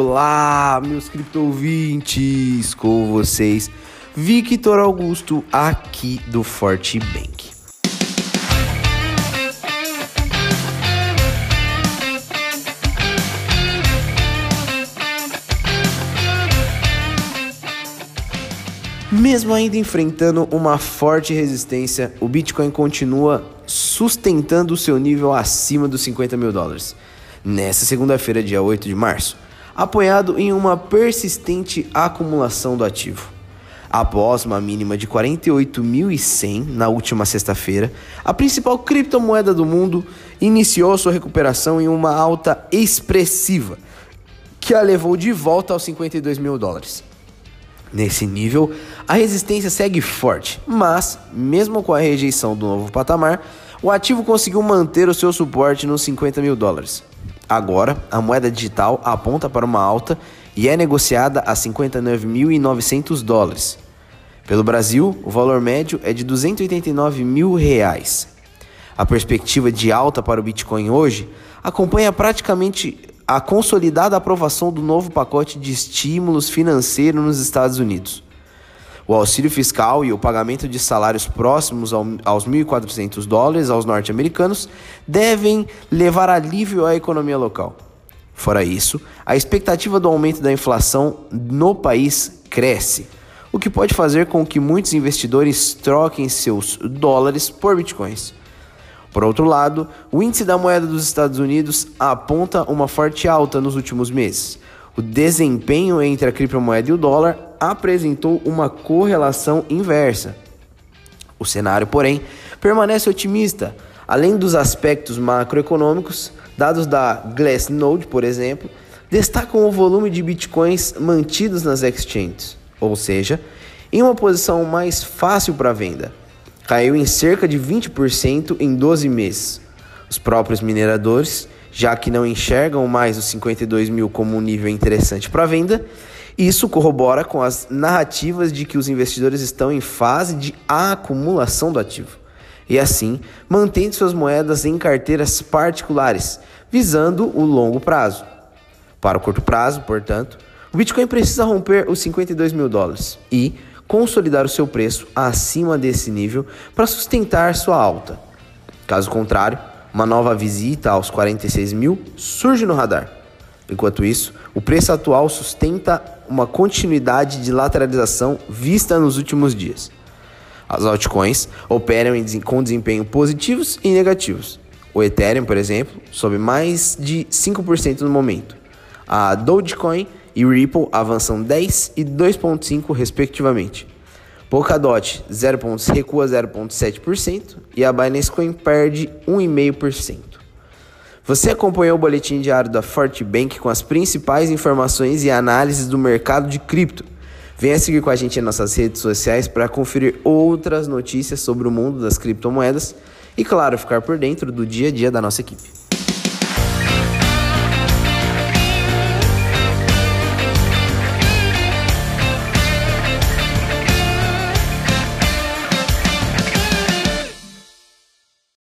Olá, meus criptovintes, com vocês, Victor Augusto, aqui do Forte Bank. Mesmo ainda enfrentando uma forte resistência, o Bitcoin continua sustentando o seu nível acima dos 50 mil dólares nesta segunda-feira, dia 8 de março, apoiado em uma persistente acumulação do ativo. Após uma mínima de 48.100 na última sexta-feira, a principal criptomoeda do mundo iniciou sua recuperação em uma alta expressiva, que a levou de volta aos 52 mil dólares. Nesse nível, a resistência segue forte, mas, mesmo com a rejeição do novo patamar, o ativo conseguiu manter o seu suporte nos 50 mil dólares. Agora, a moeda digital aponta para uma alta e é negociada a 59.900 dólares. Pelo Brasil, o valor médio é de 289 mil reais. A perspectiva de alta para o Bitcoin hoje acompanha praticamente a consolidada aprovação do novo pacote de estímulos financeiros nos Estados Unidos. O auxílio fiscal e o pagamento de salários próximos aos 1.400 dólares aos norte-americanos devem levar alívio à economia local. Fora isso, a expectativa do aumento da inflação no país cresce, o que pode fazer com que muitos investidores troquem seus dólares por bitcoins. Por outro lado, o índice da moeda dos Estados Unidos aponta uma forte alta nos últimos meses. O desempenho entre a criptomoeda e o dólar apresentou uma correlação inversa. O cenário, porém, permanece otimista, além dos aspectos macroeconômicos, dados da Glassnode, por exemplo, destacam o volume de bitcoins mantidos nas exchanges, ou seja, em uma posição mais fácil para venda. Caiu em cerca de 20% em 12 meses. Os próprios mineradores, já que não enxergam mais os 52 mil como um nível interessante para venda, isso corrobora com as narrativas de que os investidores estão em fase de acumulação do ativo e assim mantendo suas moedas em carteiras particulares, visando o longo prazo. Para o curto prazo, portanto, o Bitcoin precisa romper os 52 mil dólares e consolidar o seu preço acima desse nível para sustentar sua alta. Caso contrário, uma nova visita aos 46 mil surge no radar. Enquanto isso, o preço atual sustenta uma continuidade de lateralização vista nos últimos dias. As altcoins operam com desempenho positivos e negativos. O Ethereum, por exemplo, sobe mais de 5% no momento. A Dogecoin e Ripple avançam 10 e 2,5% respectivamente. Polkadot 0. recua 0,7% e a Binance Coin perde 1,5%. Você acompanhou o boletim diário da Forte Bank com as principais informações e análises do mercado de cripto. Venha seguir com a gente em nossas redes sociais para conferir outras notícias sobre o mundo das criptomoedas e, claro, ficar por dentro do dia a dia da nossa equipe.